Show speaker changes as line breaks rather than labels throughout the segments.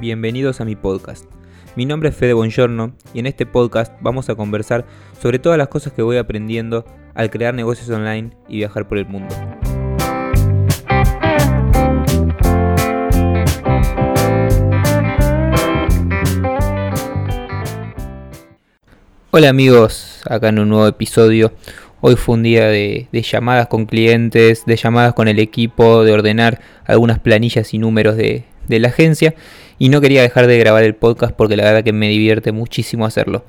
Bienvenidos a mi podcast. Mi nombre es Fede Bongiorno y en este podcast vamos a conversar sobre todas las cosas que voy aprendiendo al crear negocios online y viajar por el mundo. Hola amigos, acá en un nuevo episodio. Hoy fue un día de, llamadas con clientes, de llamadas con el equipo, de ordenar algunas planillas y números de, la agencia. Y no quería dejar de grabar el podcast porque la verdad que me divierte muchísimo hacerlo.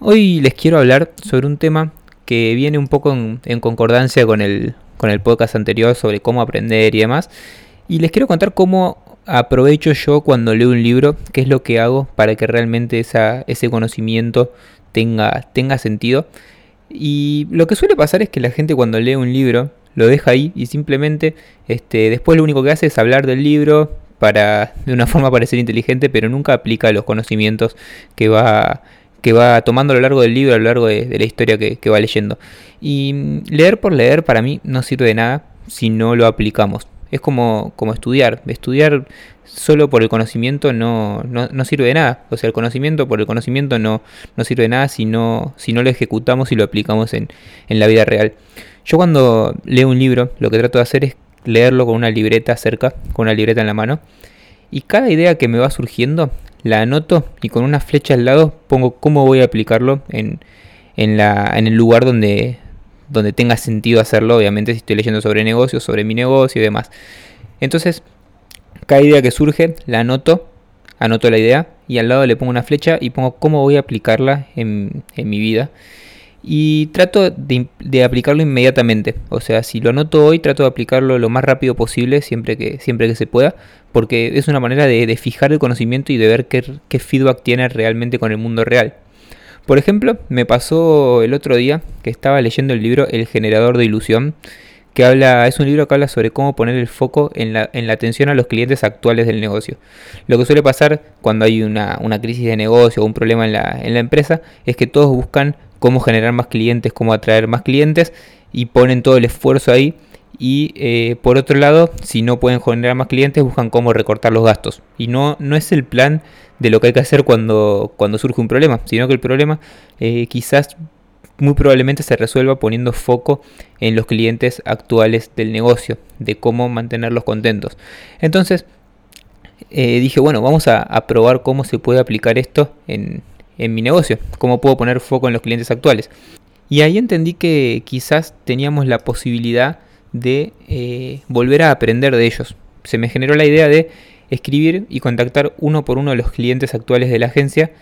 Hoy les quiero hablar sobre un tema que viene un poco en, concordancia con el, con el podcast anterior sobre cómo aprender y demás. Y les quiero contar cómo aprovecho yo cuando leo un libro, qué es lo que hago para que realmente esa, ese conocimiento tenga, tenga sentido. Y lo que suele pasar es que la gente cuando lee un libro lo deja ahí y simplemente este, después lo único que hace es hablar del libro para de una forma parecer inteligente, pero nunca aplica los conocimientos que va, que va tomando a lo largo del libro, a lo largo de, la historia que, que va leyendo. Y mm, leer por leer para mí no sirve de nada si no lo aplicamos. Es como, como estudiar. Estudiar solo por el conocimiento no, no, sirve de nada. O sea, el conocimiento por el conocimiento no, no sirve de nada si no, si no lo ejecutamos y lo aplicamos en, en la vida real. Yo cuando leo un libro, lo que trato de hacer es leerlo con una libreta cerca, con una libreta en la mano. Y cada idea que me va surgiendo, la anoto y con una flecha al lado pongo cómo voy a aplicarlo en, en, la, en el lugar donde, donde tenga sentido hacerlo, obviamente si estoy leyendo sobre negocios, sobre mi negocio y demás. Entonces, cada idea que surge la anoto, anoto la idea y al lado le pongo una flecha y pongo cómo voy a aplicarla en, mi vida. Y trato de, aplicarlo inmediatamente. O sea, si lo anoto hoy, trato de aplicarlo lo más rápido posible, siempre que, siempre que se pueda, porque es una manera de, fijar el conocimiento y de ver qué, qué feedback tiene realmente con el mundo real. Por ejemplo, me pasó el otro día que estaba leyendo el libro El generador de ilusión, que habla, es un libro que habla sobre cómo poner el foco en la, en la atención a los clientes actuales del negocio. Lo que suele pasar cuando hay una, crisis de negocio o un problema en la, en la empresa es que todos buscan cómo generar más clientes, cómo atraer más clientes y ponen todo el esfuerzo ahí y eh, por otro lado, si no pueden generar más clientes, buscan cómo recortar los gastos. Y no, no es el plan de lo que hay que hacer cuando, cuando surge un problema, sino que el problema eh, quizás muy probablemente se resuelva poniendo foco en los clientes actuales del negocio, de cómo mantenerlos contentos. Entonces, eh, dije, bueno, vamos a, probar cómo se puede aplicar esto en, en mi negocio, cómo puedo poner foco en los clientes actuales. Y ahí entendí que quizás teníamos la posibilidad de eh, volver a aprender de ellos. Se me generó la idea de escribir y contactar uno por uno los clientes actuales de la agencia,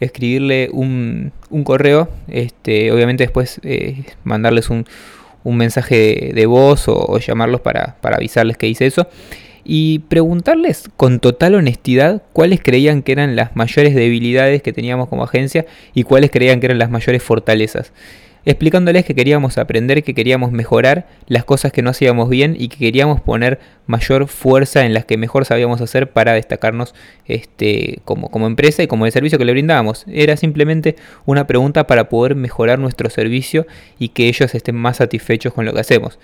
escribirle un, correo, este, obviamente después eh, mandarles un, mensaje de, voz o, llamarlos para, para, avisarles que hice eso y preguntarles con total honestidad cuáles creían que eran las mayores debilidades que teníamos como agencia y cuáles creían que eran las mayores fortalezas explicándoles que queríamos aprender, que queríamos mejorar las cosas que no hacíamos bien y que queríamos poner mayor fuerza en las que mejor sabíamos hacer para destacarnos este, como, como empresa y como el servicio que le brindábamos. Era simplemente una pregunta para poder mejorar nuestro servicio y que ellos estén más satisfechos con lo que hacemos.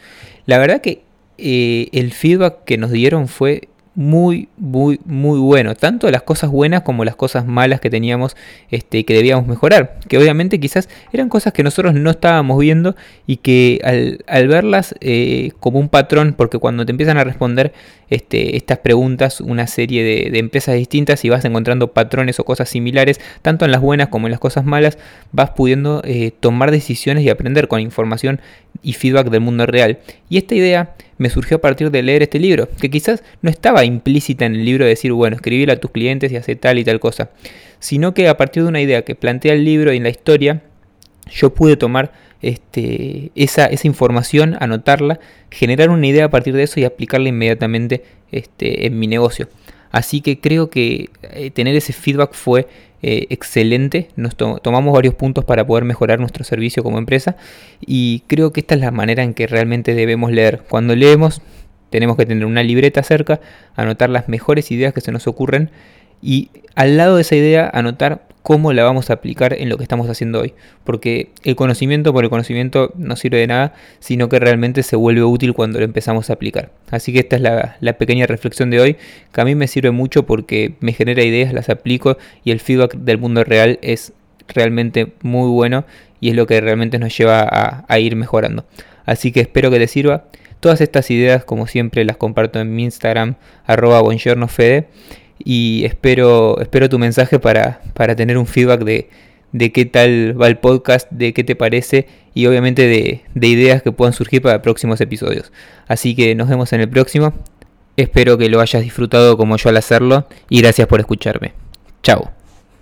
La verdad que eh, el feedback que nos dieron fue muy, muy, muy bueno. Tanto las cosas buenas como las cosas malas que teníamos este, que debíamos mejorar. Que obviamente quizás eran cosas que nosotros no estábamos viendo y que al, verlas eh, como un patrón, porque cuando te empiezan a responder este, estas preguntas, una serie de, empresas distintas y vas encontrando patrones o cosas similares, tanto en las buenas como en las cosas malas, vas pudiendo eh, tomar decisiones y aprender con información y feedback del mundo real. Y esta idea me surgió a partir de leer este libro, que quizás no estaba implícita en el libro de decir, bueno, escribir a tus clientes y hacer tal y tal cosa, sino que a partir de una idea que plantea el libro y en la historia, yo pude tomar este, esa, esa, información, anotarla, generar una idea a partir de eso y aplicarla inmediatamente este, en mi negocio. Así que creo que eh, tener ese feedback fue eh, excelente. Nos tomamos varios puntos para poder mejorar nuestro servicio como empresa y creo que esta es la manera en que realmente debemos leer. Cuando leemos tenemos que tener una libreta cerca, anotar las mejores ideas que se nos ocurren y al lado de esa idea anotar cómo la vamos a aplicar en lo que estamos haciendo hoy. Porque el conocimiento por el conocimiento no sirve de nada, sino que realmente se vuelve útil cuando lo empezamos a aplicar. Así que esta es la, pequeña reflexión de hoy, que a mí me sirve mucho porque me genera ideas, las aplico y el feedback del mundo real es realmente muy bueno y es lo que realmente nos lleva a, ir mejorando. Así que espero que te sirva. Todas estas ideas, como siempre, las comparto en mi Instagram, arroba buongiornofede y espero, espero tu mensaje para, para tener un feedback de, de, qué tal va el podcast, de qué te parece y obviamente de, de ideas que puedan surgir para próximos episodios. Así que nos vemos en el próximo. Espero que lo hayas disfrutado como yo al hacerlo y gracias por escucharme. Chao.